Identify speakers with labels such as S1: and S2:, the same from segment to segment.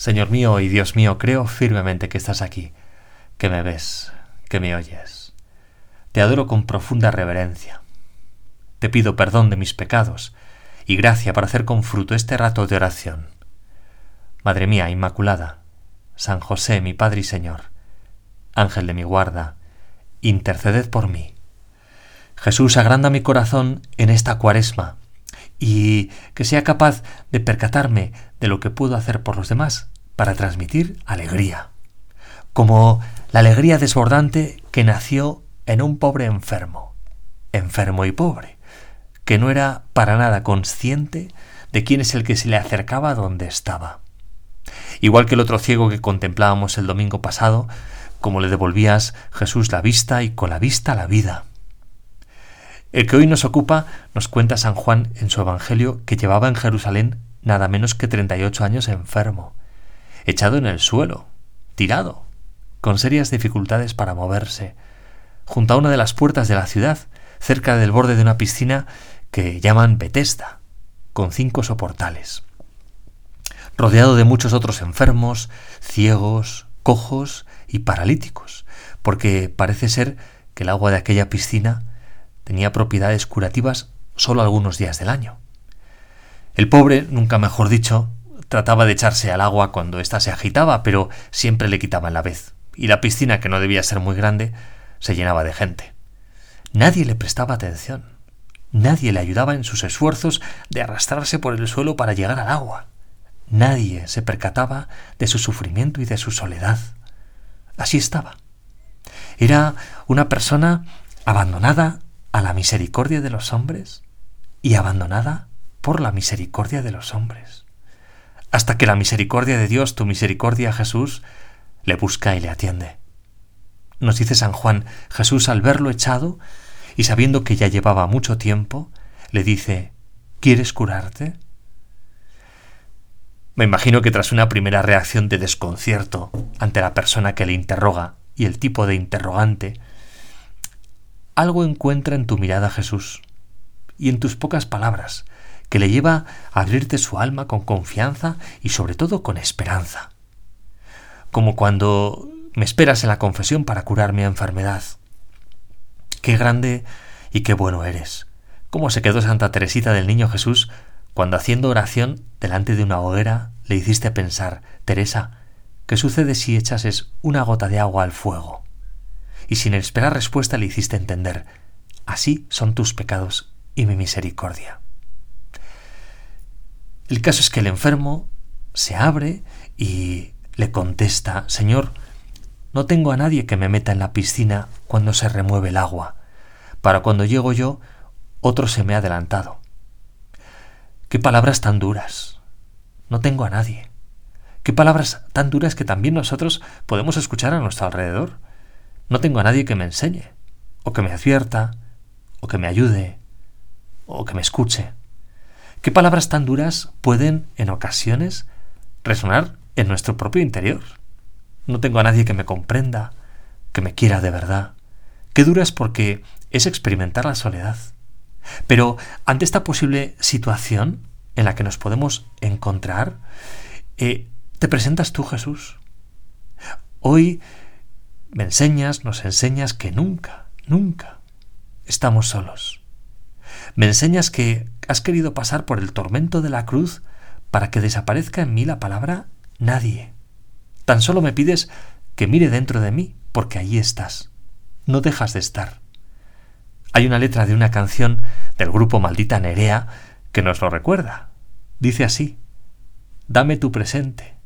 S1: Señor mío y Dios mío, creo firmemente que estás aquí, que me ves, que me oyes. Te adoro con profunda reverencia. Te pido perdón de mis pecados y gracia para hacer con fruto este rato de oración. Madre mía Inmaculada, San José, mi Padre y Señor, Ángel de mi guarda, interceded por mí. Jesús, agranda mi corazón en esta cuaresma y que sea capaz de percatarme de lo que puedo hacer por los demás para transmitir alegría, como la alegría desbordante que nació en un pobre enfermo, enfermo y pobre, que no era para nada consciente de quién es el que se le acercaba donde estaba. Igual que el otro ciego que contemplábamos el domingo pasado, como le devolvías Jesús la vista y con la vista la vida. El que hoy nos ocupa nos cuenta San Juan en su Evangelio que llevaba en Jerusalén nada menos que 38 años enfermo, echado en el suelo, tirado, con serias dificultades para moverse, junto a una de las puertas de la ciudad, cerca del borde de una piscina que llaman Betesda, con cinco soportales. Rodeado de muchos otros enfermos, ciegos, cojos y paralíticos, porque parece ser que el agua de aquella piscina tenía propiedades curativas solo algunos días del año. El pobre, nunca mejor dicho, trataba de echarse al agua cuando ésta se agitaba, pero siempre le quitaban la vez, y la piscina, que no debía ser muy grande, se llenaba de gente. Nadie le prestaba atención, nadie le ayudaba en sus esfuerzos de arrastrarse por el suelo para llegar al agua. Nadie se percataba de su sufrimiento y de su soledad. Así estaba. Era una persona abandonada a la misericordia de los hombres y abandonada por la misericordia de los hombres. Hasta que la misericordia de Dios, tu misericordia Jesús, le busca y le atiende. Nos dice San Juan, Jesús al verlo echado y sabiendo que ya llevaba mucho tiempo, le dice, ¿quieres curarte? Me imagino que tras una primera reacción de desconcierto ante la persona que le interroga y el tipo de interrogante, algo encuentra en tu mirada Jesús y en tus pocas palabras, que le lleva a abrirte su alma con confianza y sobre todo con esperanza. Como cuando me esperas en la confesión para curar mi enfermedad. Qué grande y qué bueno eres. Cómo se quedó Santa Teresita del Niño Jesús cuando haciendo oración delante de una hoguera le hiciste pensar, Teresa, ¿qué sucede si echases una gota de agua al fuego? y sin esperar respuesta le hiciste entender, así son tus pecados y mi misericordia. El caso es que el enfermo se abre y le contesta, Señor, no tengo a nadie que me meta en la piscina cuando se remueve el agua. Para cuando llego yo, otro se me ha adelantado. Qué palabras tan duras. No tengo a nadie. Qué palabras tan duras que también nosotros podemos escuchar a nuestro alrededor. No tengo a nadie que me enseñe, o que me advierta, o que me ayude, o que me escuche. ¿Qué palabras tan duras pueden, en ocasiones, resonar en nuestro propio interior? No tengo a nadie que me comprenda, que me quiera de verdad. Qué duras porque es experimentar la soledad. Pero ante esta posible situación en la que nos podemos encontrar, eh, te presentas tú, Jesús. Hoy me enseñas, nos enseñas que nunca, nunca estamos solos. Me enseñas que has querido pasar por el tormento de la cruz para que desaparezca en mí la palabra nadie. Tan solo me pides que mire dentro de mí, porque allí estás. No dejas de estar. Hay una letra de una canción del grupo Maldita Nerea que nos lo recuerda. Dice así, Dame tu presente,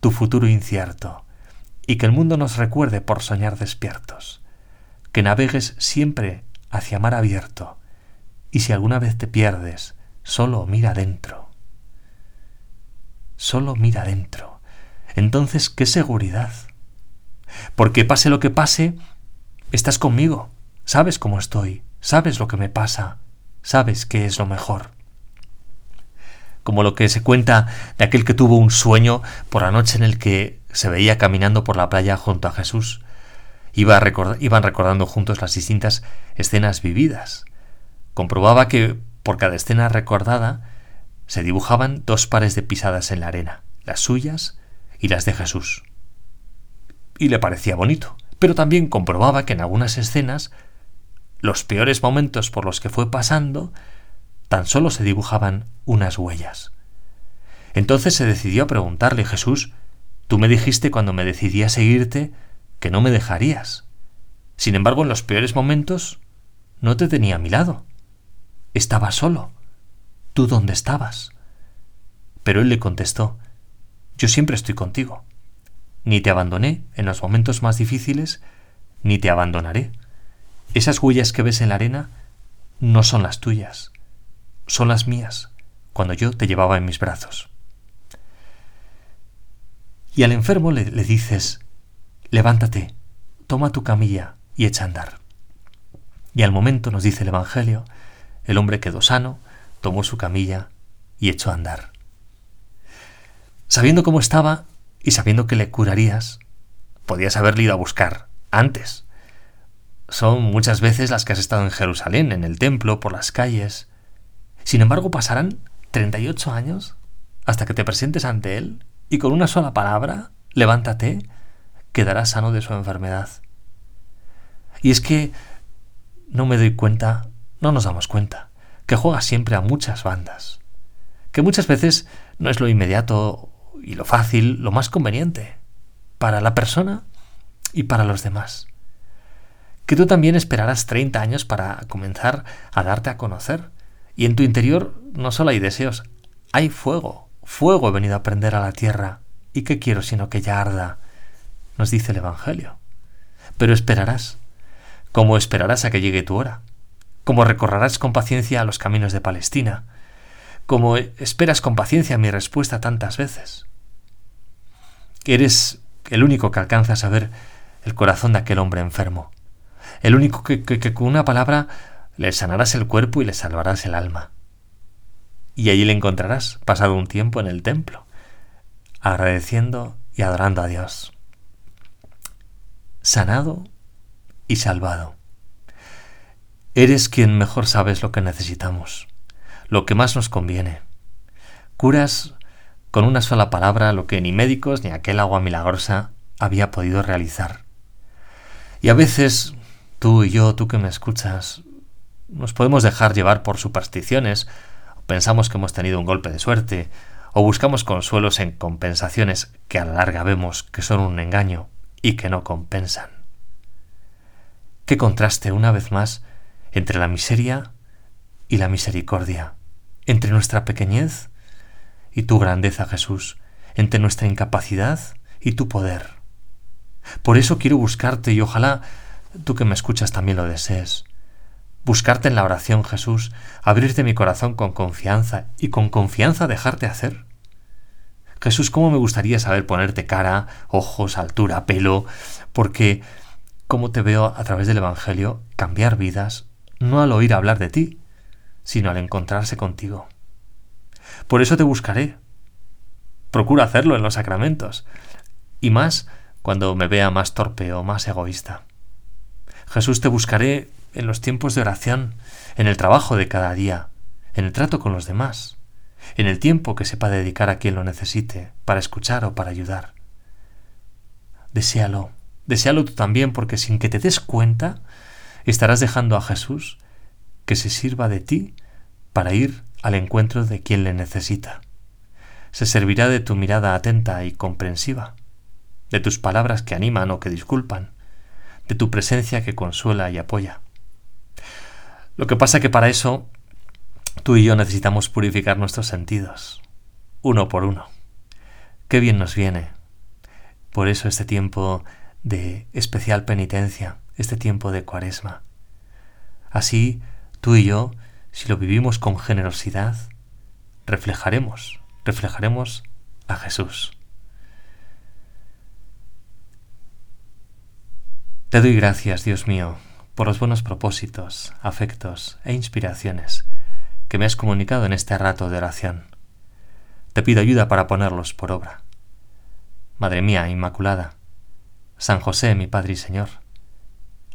S1: tu futuro incierto, y que el mundo nos recuerde por soñar despiertos, que navegues siempre hacia mar abierto, y si alguna vez te pierdes, solo mira dentro. Solo mira dentro. Entonces, ¿qué seguridad? Porque pase lo que pase, estás conmigo, sabes cómo estoy, sabes lo que me pasa, sabes qué es lo mejor como lo que se cuenta de aquel que tuvo un sueño por la noche en el que se veía caminando por la playa junto a Jesús. Iba iban recordando juntos las distintas escenas vividas. Comprobaba que por cada escena recordada se dibujaban dos pares de pisadas en la arena, las suyas y las de Jesús. Y le parecía bonito, pero también comprobaba que en algunas escenas los peores momentos por los que fue pasando tan solo se dibujaban unas huellas. Entonces se decidió a preguntarle Jesús, tú me dijiste cuando me decidí a seguirte que no me dejarías. Sin embargo, en los peores momentos no te tenía a mi lado. Estaba solo. ¿Tú dónde estabas? Pero él le contestó, yo siempre estoy contigo. Ni te abandoné en los momentos más difíciles, ni te abandonaré. Esas huellas que ves en la arena no son las tuyas, son las mías, cuando yo te llevaba en mis brazos. Y al enfermo le, dices, levántate, toma tu camilla y echa a andar. Y al momento, nos dice el Evangelio, el hombre quedó sano, tomó su camilla y echó a andar. Sabiendo cómo estaba y sabiendo que le curarías, podías haberle ido a buscar antes. Son muchas veces las que has estado en Jerusalén, en el templo, por las calles. Sin embargo, pasarán 38 años hasta que te presentes ante Él y con una sola palabra, levántate, quedarás sano de su enfermedad. Y es que no me doy cuenta, no nos damos cuenta, que juega siempre a muchas bandas, que muchas veces no es lo inmediato y lo fácil, lo más conveniente para la persona y para los demás. Que tú también esperarás 30 años para comenzar a darte a conocer. Y en tu interior no solo hay deseos, hay fuego. Fuego he venido a prender a la tierra. ¿Y qué quiero sino que ya arda? Nos dice el Evangelio. Pero esperarás. Como esperarás a que llegue tu hora. Como recorrerás con paciencia los caminos de Palestina. Como esperas con paciencia mi respuesta tantas veces. Eres el único que alcanza a saber el corazón de aquel hombre enfermo, el único que, con una palabra le sanarás el cuerpo y le salvarás el alma. Y allí le encontrarás, pasado un tiempo en el templo, agradeciendo y adorando a Dios. Sanado y salvado. Eres quien mejor sabes lo que necesitamos, lo que más nos conviene. Curas con una sola palabra lo que ni médicos ni aquel agua milagrosa había podido realizar. Y a veces tú y yo, tú que me escuchas, nos podemos dejar llevar por supersticiones, pensamos que hemos tenido un golpe de suerte, o buscamos consuelos en compensaciones que a la larga vemos que son un engaño y que no compensan. Qué contraste, una vez más, entre la miseria y la misericordia, entre nuestra pequeñez y tu grandeza, Jesús, entre nuestra incapacidad y tu poder. Por eso quiero buscarte y ojalá tú que me escuchas también lo desees. Buscarte en la oración, Jesús, abrirte mi corazón con confianza y con confianza dejarte hacer. Jesús, ¿cómo me gustaría saber ponerte cara, ojos, altura, pelo? Porque, como te veo a través del Evangelio, cambiar vidas, no al oír hablar de ti, sino al encontrarse contigo. Por eso te buscaré. Procura hacerlo en los sacramentos. Y más cuando me vea más torpe o más egoísta. Jesús te buscaré en los tiempos de oración, en el trabajo de cada día, en el trato con los demás, en el tiempo que sepa dedicar a quien lo necesite, para escuchar o para ayudar. Desealo, deséalo tú también, porque sin que te des cuenta, estarás dejando a Jesús que se sirva de ti para ir al encuentro de quien le necesita. Se servirá de tu mirada atenta y comprensiva, de tus palabras que animan o que disculpan, de tu presencia que consuela y apoya. Lo que pasa que para eso tú y yo necesitamos purificar nuestros sentidos, uno por uno. Qué bien nos viene. Por eso este tiempo de especial penitencia, este tiempo de cuaresma. Así, tú y yo si lo vivimos con generosidad, reflejaremos, reflejaremos a Jesús. Te doy gracias, Dios mío, por los buenos propósitos, afectos e inspiraciones que me has comunicado en este rato de oración. Te pido ayuda para ponerlos por obra. Madre mía Inmaculada, San José, mi Padre y Señor,